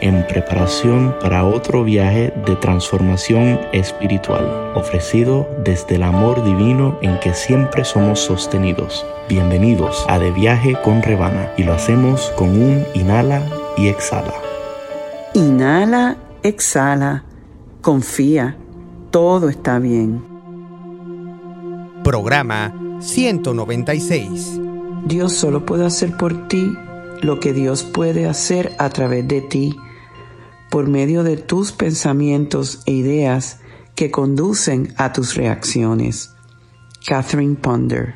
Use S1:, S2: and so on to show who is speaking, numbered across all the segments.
S1: en preparación para otro viaje de transformación espiritual, ofrecido desde el amor divino en que siempre somos sostenidos. Bienvenidos a De Viaje con Rebana y lo hacemos con un inhala y exhala.
S2: Inhala, exhala, confía, todo está bien.
S3: Programa 196.
S2: Dios solo puede hacer por ti lo que Dios puede hacer a través de ti por medio de tus pensamientos e ideas que conducen a tus reacciones. Catherine Ponder.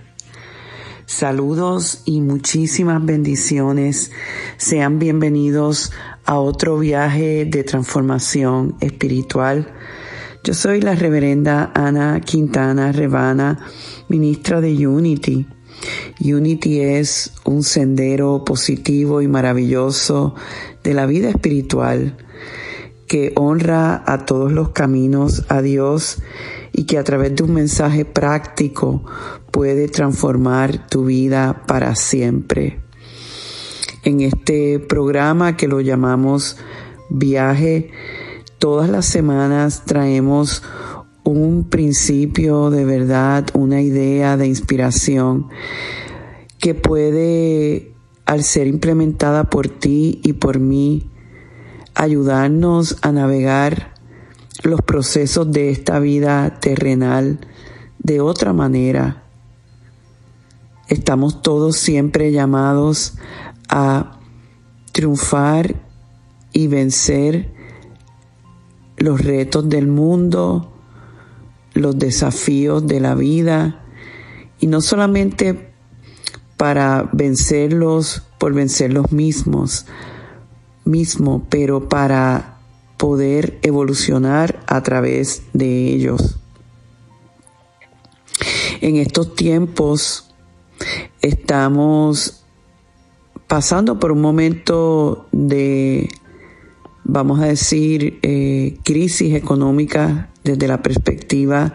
S2: Saludos y muchísimas bendiciones. Sean bienvenidos a otro viaje de transformación espiritual. Yo soy la reverenda Ana Quintana Rebana, ministra de Unity. Unity es un sendero positivo y maravilloso de la vida espiritual que honra a todos los caminos a Dios y que a través de un mensaje práctico puede transformar tu vida para siempre. En este programa que lo llamamos Viaje, todas las semanas traemos un principio de verdad, una idea de inspiración que puede, al ser implementada por ti y por mí, ayudarnos a navegar los procesos de esta vida terrenal de otra manera. Estamos todos siempre llamados a triunfar y vencer los retos del mundo, los desafíos de la vida, y no solamente para vencerlos por vencer los mismos, mismo, pero para poder evolucionar a través de ellos. En estos tiempos estamos pasando por un momento de, vamos a decir, eh, crisis económica desde la perspectiva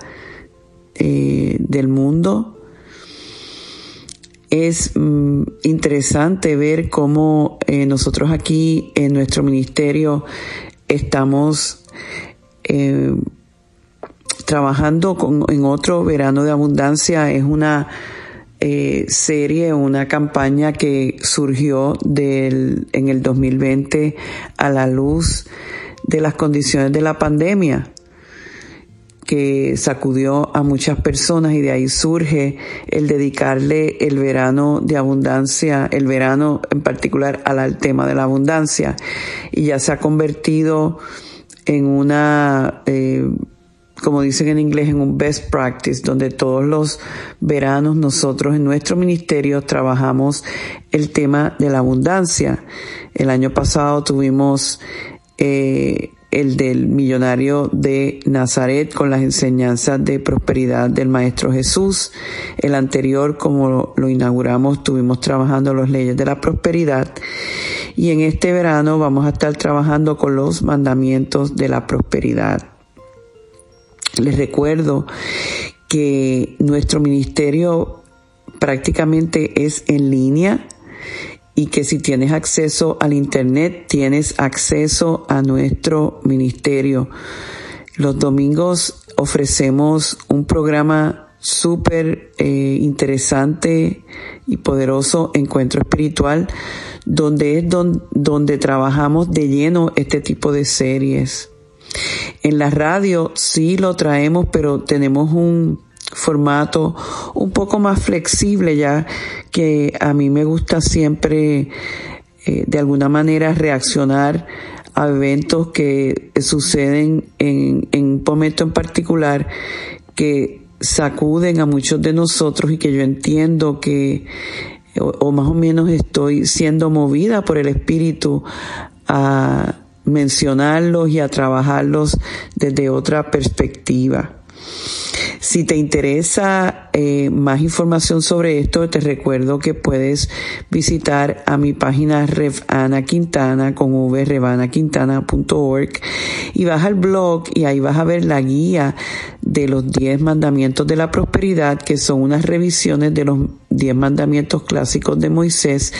S2: eh, del mundo, es mm, interesante ver cómo eh, nosotros aquí en nuestro ministerio estamos eh, trabajando con, en otro verano de abundancia. Es una eh, serie, una campaña que surgió del, en el 2020 a la luz de las condiciones de la pandemia que sacudió a muchas personas y de ahí surge el dedicarle el verano de abundancia, el verano en particular al, tema de la abundancia y ya se ha convertido en una, eh, como dicen en inglés, en un best practice, donde todos los veranos nosotros en nuestro ministerio trabajamos el tema de la abundancia. El año pasado tuvimos eh, el del millonario de Nazaret con las enseñanzas de prosperidad del Maestro Jesús. El anterior, como lo inauguramos, estuvimos trabajando las leyes de la prosperidad. Y en este verano vamos a estar trabajando con los mandamientos de la prosperidad. Les recuerdo que nuestro ministerio prácticamente es en línea y que si tienes acceso al Internet, tienes acceso a nuestro ministerio. Los domingos ofrecemos un programa súper eh, interesante y poderoso, Encuentro Espiritual, donde es donde trabajamos de lleno este tipo de series. En la radio sí lo traemos, pero tenemos un formato un poco más flexible ya que a mí me gusta siempre eh, de alguna manera reaccionar a eventos que suceden en, un momento en particular que sacuden a muchos de nosotros y que yo entiendo que o más o menos estoy siendo movida por el espíritu a mencionarlos y a trabajarlos desde otra perspectiva. Si te interesa eh, más información sobre esto, te recuerdo que puedes visitar a mi página Revana Quintana con v revanaquintana.org y vas al blog y ahí vas a ver la guía de los 10 mandamientos de la prosperidad, que son unas revisiones de los 10 mandamientos clásicos de Moisés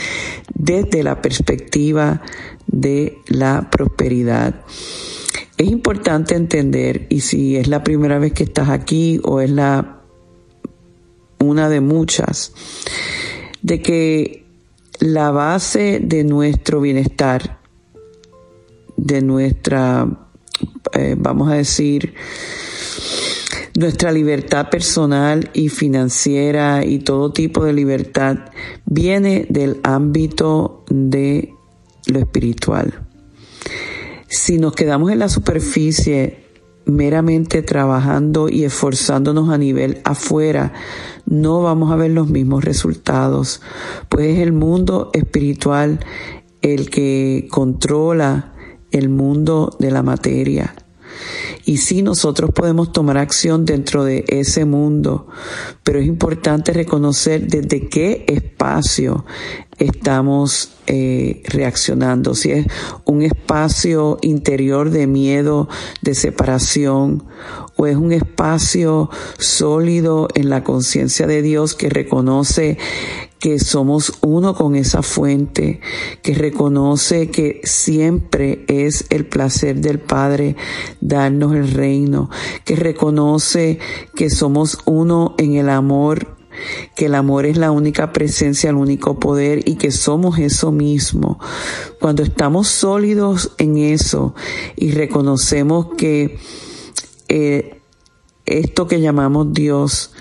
S2: desde la perspectiva de la prosperidad. Es importante entender, y si es la primera vez que estás aquí o es la una de muchas, de que la base de nuestro bienestar, de nuestra, eh, vamos a decir, nuestra libertad personal y financiera y todo tipo de libertad viene del ámbito de lo espiritual. Si nos quedamos en la superficie meramente trabajando y esforzándonos a nivel afuera, no vamos a ver los mismos resultados, pues es el mundo espiritual el que controla el mundo de la materia. Y sí, nosotros podemos tomar acción dentro de ese mundo, pero es importante reconocer desde qué espacio estamos eh, reaccionando, si es un espacio interior de miedo, de separación, o es un espacio sólido en la conciencia de Dios que reconoce que somos uno con esa fuente, que reconoce que siempre es el placer del Padre darnos el reino, que reconoce que somos uno en el amor que el amor es la única presencia, el único poder y que somos eso mismo. Cuando estamos sólidos en eso y reconocemos que eh, esto que llamamos Dios,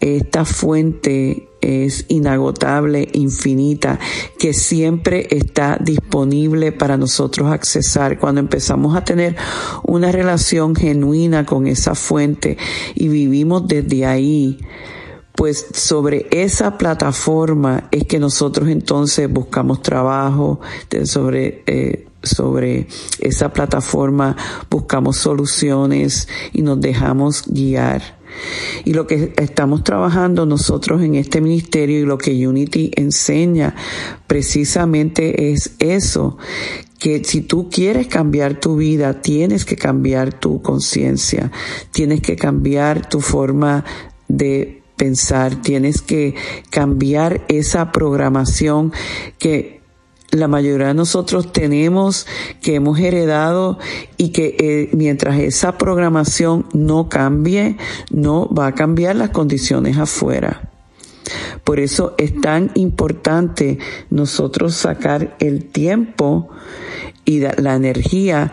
S2: esta fuente es inagotable, infinita, que siempre está disponible para nosotros accesar. Cuando empezamos a tener una relación genuina con esa fuente y vivimos desde ahí, pues sobre esa plataforma es que nosotros entonces buscamos trabajo, sobre, eh, sobre esa plataforma buscamos soluciones y nos dejamos guiar. Y lo que estamos trabajando nosotros en este ministerio y lo que Unity enseña precisamente es eso, que si tú quieres cambiar tu vida, tienes que cambiar tu conciencia, tienes que cambiar tu forma de pensar, tienes que cambiar esa programación que la mayoría de nosotros tenemos, que hemos heredado y que eh, mientras esa programación no cambie, no va a cambiar las condiciones afuera. Por eso es tan importante nosotros sacar el tiempo y la energía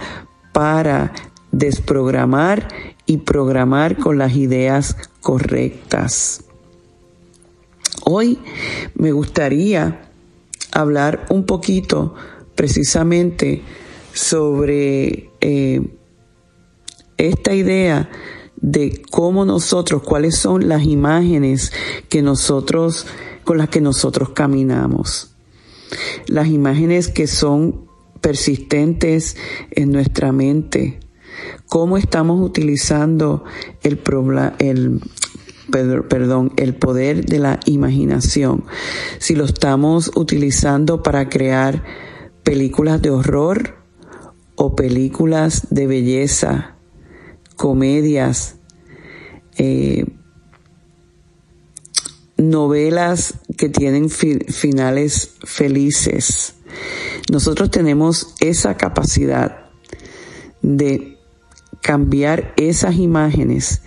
S2: para desprogramar y programar con las ideas correctas. Hoy me gustaría hablar un poquito precisamente sobre eh, esta idea de cómo nosotros, cuáles son las imágenes que nosotros, con las que nosotros caminamos. Las imágenes que son persistentes en nuestra mente, cómo estamos utilizando el, el, perdón, el poder de la imaginación. Si lo estamos utilizando para crear películas de horror o películas de belleza, comedias, eh, novelas que tienen finales felices. Nosotros tenemos esa capacidad de cambiar esas imágenes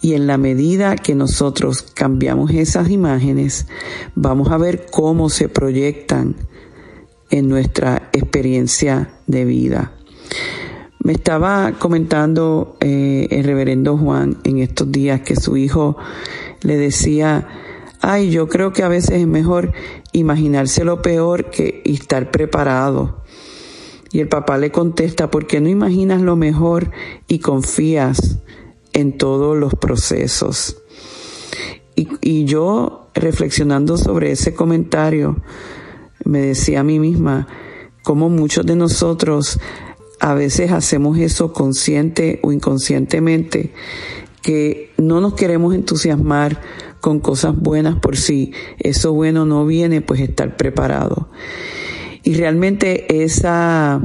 S2: y en la medida que nosotros cambiamos esas imágenes, vamos a ver cómo se proyectan en nuestra experiencia de vida. Me estaba comentando eh, el reverendo Juan en estos días que su hijo le decía, ay, yo creo que a veces es mejor imaginarse lo peor que estar preparado. Y el papá le contesta, ¿por qué no imaginas lo mejor y confías en todos los procesos? Y, yo, reflexionando sobre ese comentario, me decía a mí misma, cómo muchos de nosotros a veces hacemos eso consciente o inconscientemente, que no nos queremos entusiasmar con cosas buenas por si eso bueno no viene, pues estar preparado. Y realmente esa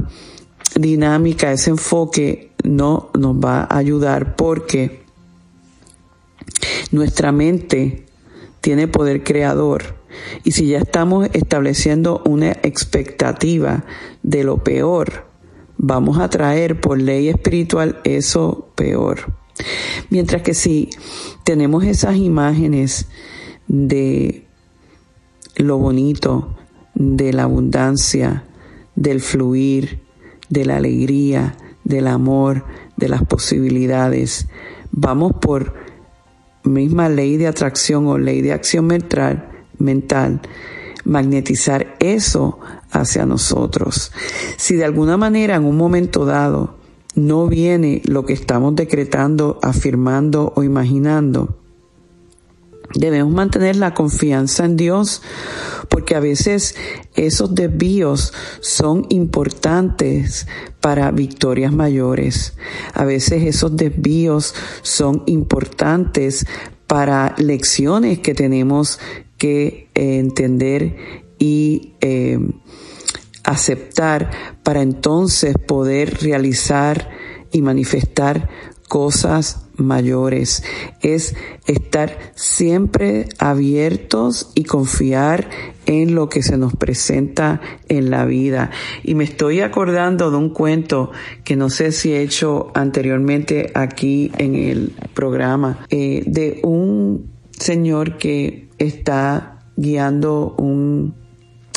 S2: dinámica, ese enfoque no nos va a ayudar porque nuestra mente tiene poder creador. Y si ya estamos estableciendo una expectativa de lo peor, vamos a traer por ley espiritual eso peor. Mientras que si tenemos esas imágenes de lo bonito, de la abundancia, del fluir, de la alegría, del amor, de las posibilidades, vamos por misma ley de atracción o ley de acción mental, mental magnetizar eso hacia nosotros. Si de alguna manera en un momento dado no viene lo que estamos decretando, afirmando o imaginando, debemos mantener la confianza en Dios porque a veces esos desvíos son importantes para victorias mayores. A veces esos desvíos son importantes para lecciones que tenemos que eh, entender y eh, aceptar para entonces poder realizar y manifestar cosas mayores. Es estar siempre abiertos y confiar en lo que se nos presenta en la vida. Y me estoy acordando de un cuento que no sé si he hecho anteriormente aquí en el programa, eh, de un señor que está guiando un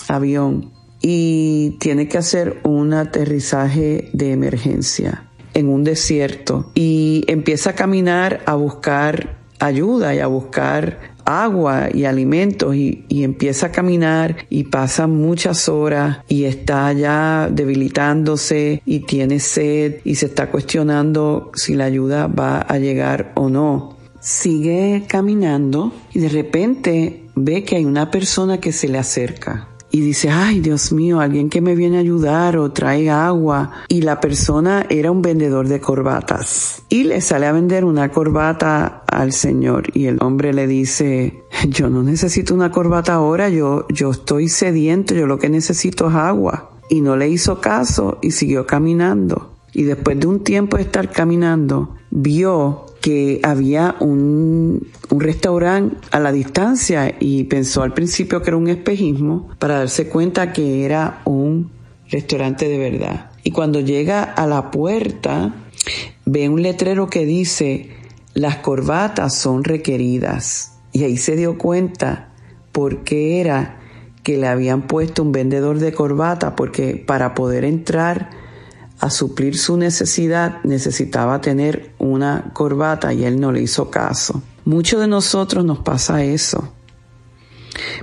S2: avión y tiene que hacer un aterrizaje de emergencia en un desierto y empieza a caminar a buscar ayuda y a buscar agua y alimentos y, empieza a caminar y pasa muchas horas y está ya debilitándose y tiene sed y se está cuestionando si la ayuda va a llegar o no. Sigue caminando y de repente ve que hay una persona que se le acerca y dice, ay Dios mío, alguien que me viene a ayudar o trae agua. Y la persona era un vendedor de corbatas. Y le sale a vender una corbata al Señor y el hombre le dice, yo no necesito una corbata ahora, yo, yo estoy sediento, yo lo que necesito es agua. Y no le hizo caso y siguió caminando. Y después de un tiempo de estar caminando, vio que había un, un restaurante a la distancia y pensó al principio que era un espejismo para darse cuenta que era un restaurante de verdad. Y cuando llega a la puerta, ve un letrero que dice, las corbatas son requeridas. Y ahí se dio cuenta por qué era que le habían puesto un vendedor de corbata, porque para poder entrar a suplir su necesidad necesitaba tener una corbata y él no le hizo caso. Mucho de nosotros nos pasa eso.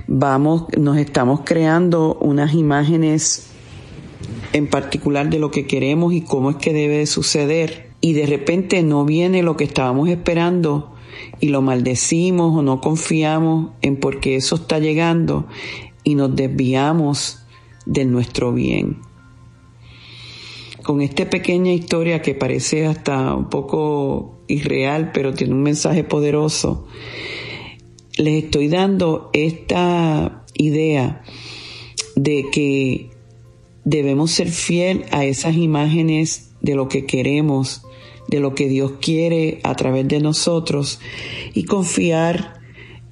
S2: Vamos, nos estamos creando unas imágenes en particular de lo que queremos y cómo es que debe de suceder y de repente no viene lo que estábamos esperando y lo maldecimos o no confiamos en por qué eso está llegando y nos desviamos de nuestro bien con esta pequeña historia que parece hasta un poco irreal, pero tiene un mensaje poderoso, les estoy dando esta idea de que debemos ser fiel a esas imágenes de lo que queremos, de lo que Dios quiere a través de nosotros y confiar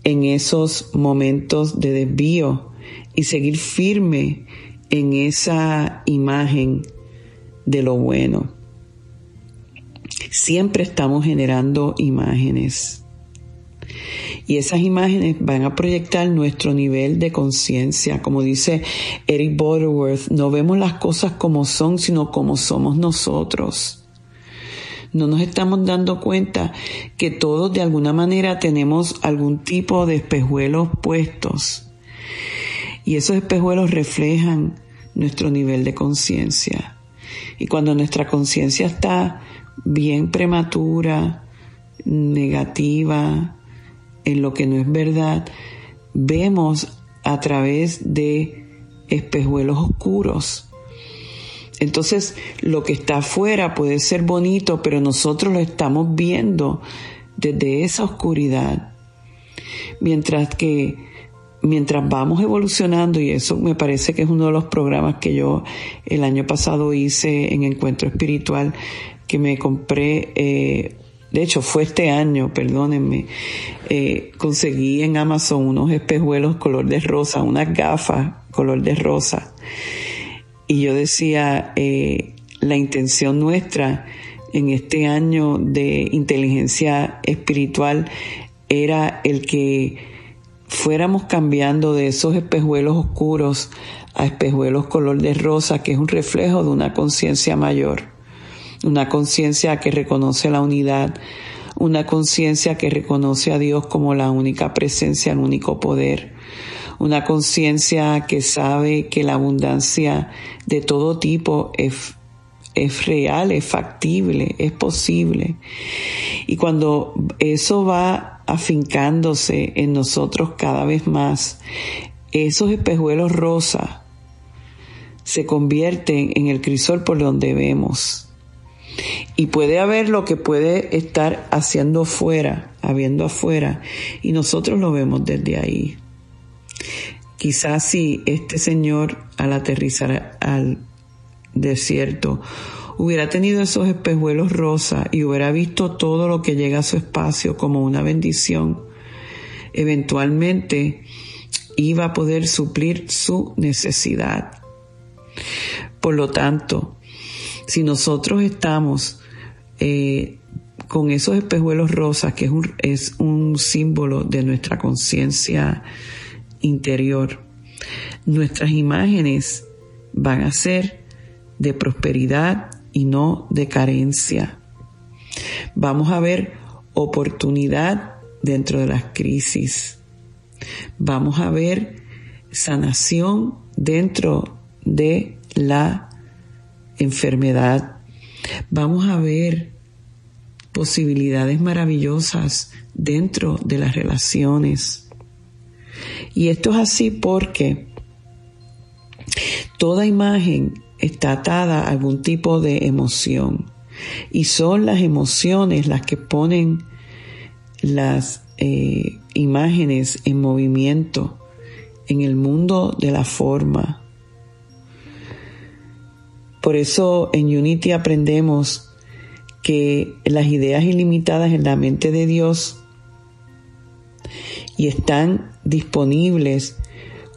S2: en esos momentos de desvío y seguir firme en esa imagen de lo bueno. Siempre estamos generando imágenes. Y esas imágenes van a proyectar nuestro nivel de conciencia. Como dice Eric Butterworth, no vemos las cosas como son, sino como somos nosotros. No nos estamos dando cuenta que todos de alguna manera tenemos algún tipo de espejuelos puestos. Y esos espejuelos reflejan nuestro nivel de conciencia. Y cuando nuestra conciencia está bien prematura, negativa, en lo que no es verdad, vemos a través de espejuelos oscuros. Entonces, lo que está afuera puede ser bonito, pero nosotros lo estamos viendo desde esa oscuridad. Mientras que mientras vamos evolucionando, y eso me parece que es uno de los programas que yo el año pasado hice en Encuentro Espiritual, que me compré, eh, de hecho fue este año, perdónenme, eh, conseguí en Amazon unos espejuelos color de rosa, unas gafas color de rosa. Y yo decía, eh, la intención nuestra en este año de inteligencia espiritual era el que fuéramos cambiando de esos espejuelos oscuros a espejuelos color de rosa, que es un reflejo de una conciencia mayor, una conciencia que reconoce la unidad, una conciencia que reconoce a Dios como la única presencia, el único poder, una conciencia que sabe que la abundancia de todo tipo es, es real, es factible, es posible. Y cuando eso va afincándose en nosotros cada vez más, esos espejuelos rosa se convierten en el crisol por donde vemos. Y puede haber lo que puede estar haciendo afuera, habiendo afuera, y nosotros lo vemos desde ahí. Quizás si este señor al aterrizar al desierto hubiera tenido esos espejuelos rosa y hubiera visto todo lo que llega a su espacio como una bendición, eventualmente iba a poder suplir su necesidad. Por lo tanto, si nosotros estamos eh, con esos espejuelos rosas, que es un, es un símbolo de nuestra conciencia interior, nuestras imágenes van a ser de prosperidad y no de carencia. Vamos a ver oportunidad dentro de las crisis. Vamos a ver sanación dentro de la enfermedad. Vamos a ver posibilidades maravillosas dentro de las relaciones. Y esto es así porque toda imagen está atada a algún tipo de emoción. Y son las emociones las que ponen las eh, imágenes en movimiento en el mundo de la forma. Por eso en Unity aprendemos que las ideas ilimitadas en la mente de Dios y están disponibles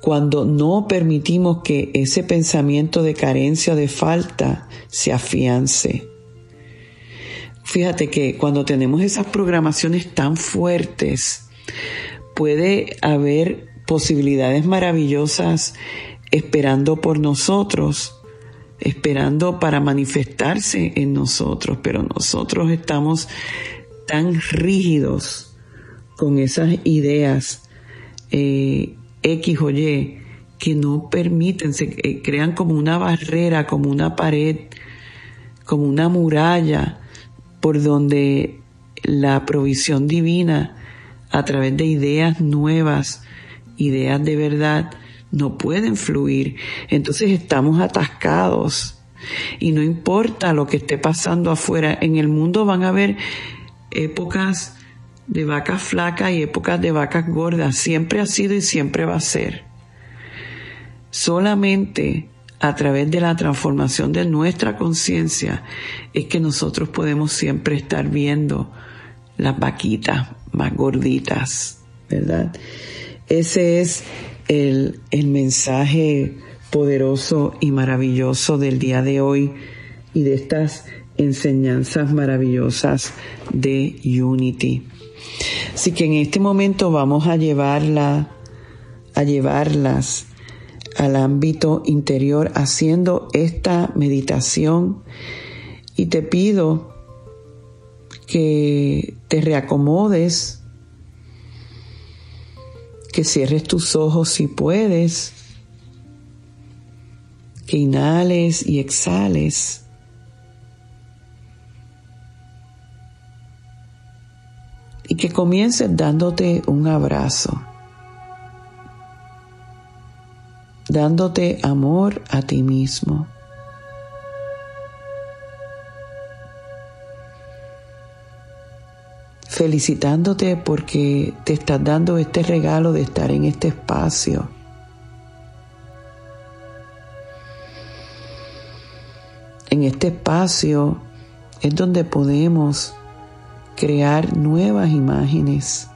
S2: cuando no permitimos que ese pensamiento de carencia o de falta se afiance. Fíjate que cuando tenemos esas programaciones tan fuertes, puede haber posibilidades maravillosas esperando por nosotros, esperando para manifestarse en nosotros, pero nosotros estamos tan rígidos con esas ideas eh, X o Y que no permiten, se eh, crean como una barrera, como una pared, como una muralla por donde la provisión divina a través de ideas nuevas, ideas de verdad, no pueden fluir. Entonces estamos atascados. Y no importa lo que esté pasando afuera, en el mundo van a haber épocas de vacas flacas y épocas de vacas gordas. Siempre ha sido y siempre va a ser. Solamente a través de la transformación de nuestra conciencia es que nosotros podemos siempre estar viendo las vaquitas más gorditas, ¿verdad? Ese es el, el mensaje poderoso y maravilloso del día de hoy y de estas enseñanzas maravillosas de Unity. Así que en este momento vamos a llevarla, a llevarlas al ámbito interior haciendo esta meditación y te pido que te reacomodes, que cierres tus ojos si puedes, que inhales y exhales. Y que comiences dándote un abrazo, dándote amor a ti mismo. felicitándote porque te estás dando este regalo de estar en este espacio. En este espacio es donde podemos crear nuevas imágenes.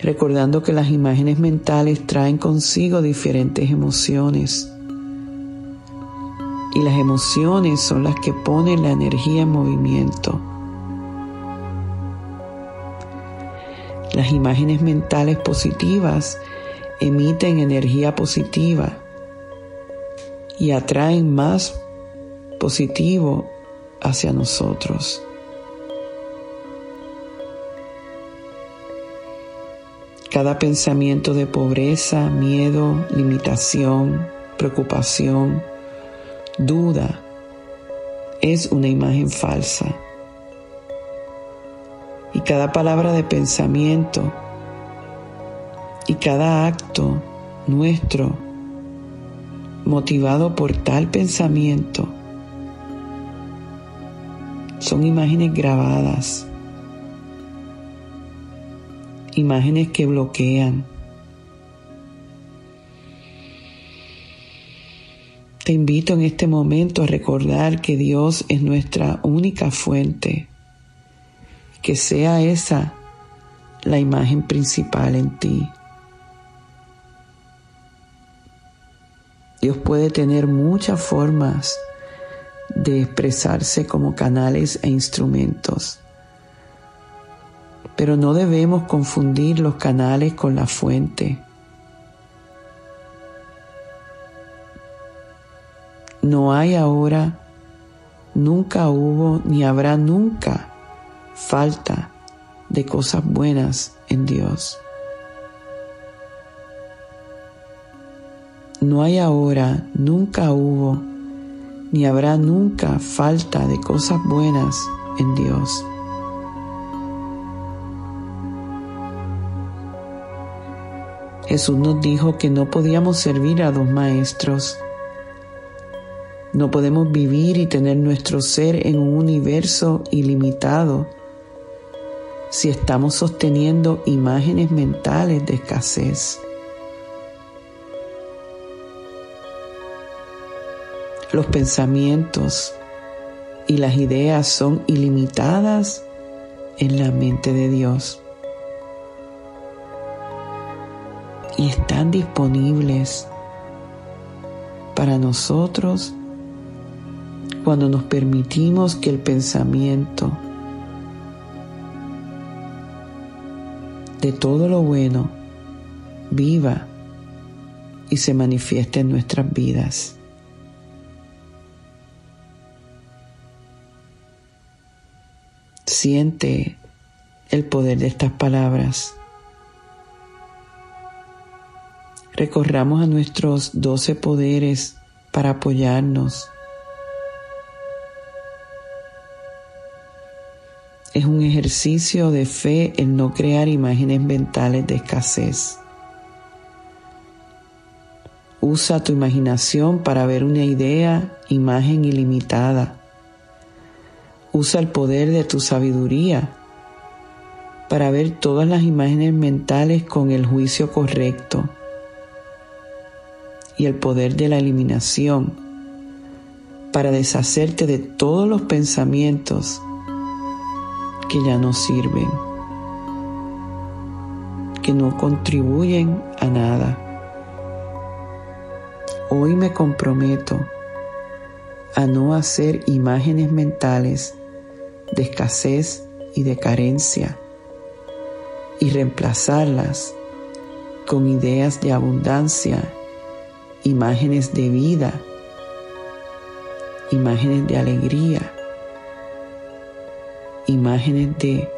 S2: Recordando que las imágenes mentales traen consigo diferentes emociones. Y las emociones son las que ponen la energía en movimiento. Las imágenes mentales positivas emiten energía positiva y atraen más positivo hacia nosotros. Cada pensamiento de pobreza, miedo, limitación, preocupación, duda es una imagen falsa. Y cada palabra de pensamiento y cada acto nuestro motivado por tal pensamiento son imágenes grabadas, imágenes que bloquean. Te invito en este momento a recordar que Dios es nuestra única fuente, que sea esa la imagen principal en ti. Dios puede tener muchas formas de expresarse como canales e instrumentos. Pero no debemos confundir los canales con la fuente. No hay ahora, nunca hubo ni habrá nunca falta de cosas buenas en Dios. No hay ahora, nunca hubo ni habrá nunca falta de cosas buenas en Dios. Jesús nos dijo que no podíamos servir a dos maestros. No podemos vivir y tener nuestro ser en un universo ilimitado si estamos sosteniendo imágenes mentales de escasez. Los pensamientos y las ideas son ilimitadas en la mente de Dios y están disponibles para nosotros cuando nos permitimos que el pensamiento de todo lo bueno viva y se manifieste en nuestras vidas. Siente el poder de estas palabras. Recorramos a nuestros doce poderes para apoyarnos. Es un ejercicio de fe en no crear imágenes mentales de escasez. Usa tu imaginación para ver una idea, imagen ilimitada Usa el poder de tu sabiduría para ver todas las imágenes mentales con el juicio correcto y el poder de la eliminación para deshacerte de todos los pensamientos que ya no sirven, que no contribuyen a nada. Hoy me comprometo a no hacer imágenes mentales de escasez y de carencia y reemplazarlas con ideas de abundancia, imágenes de vida, imágenes de alegría, imágenes de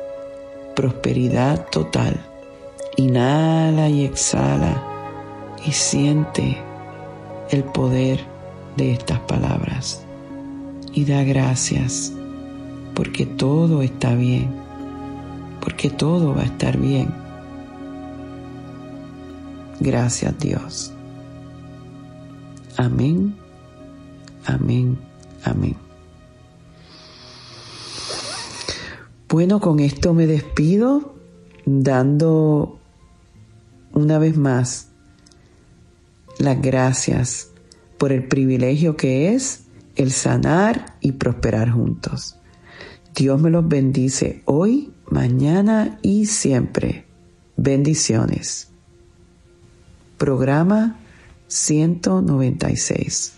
S2: prosperidad total. Inhala y exhala y siente el poder de estas palabras y da gracias porque todo está bien, porque todo va a estar bien. Gracias Dios. Amén, amén, amén. Bueno, con esto me despido dando una vez más las gracias por el privilegio que es el sanar y prosperar juntos. Dios me los bendice hoy, mañana y siempre. Bendiciones. Programa 196.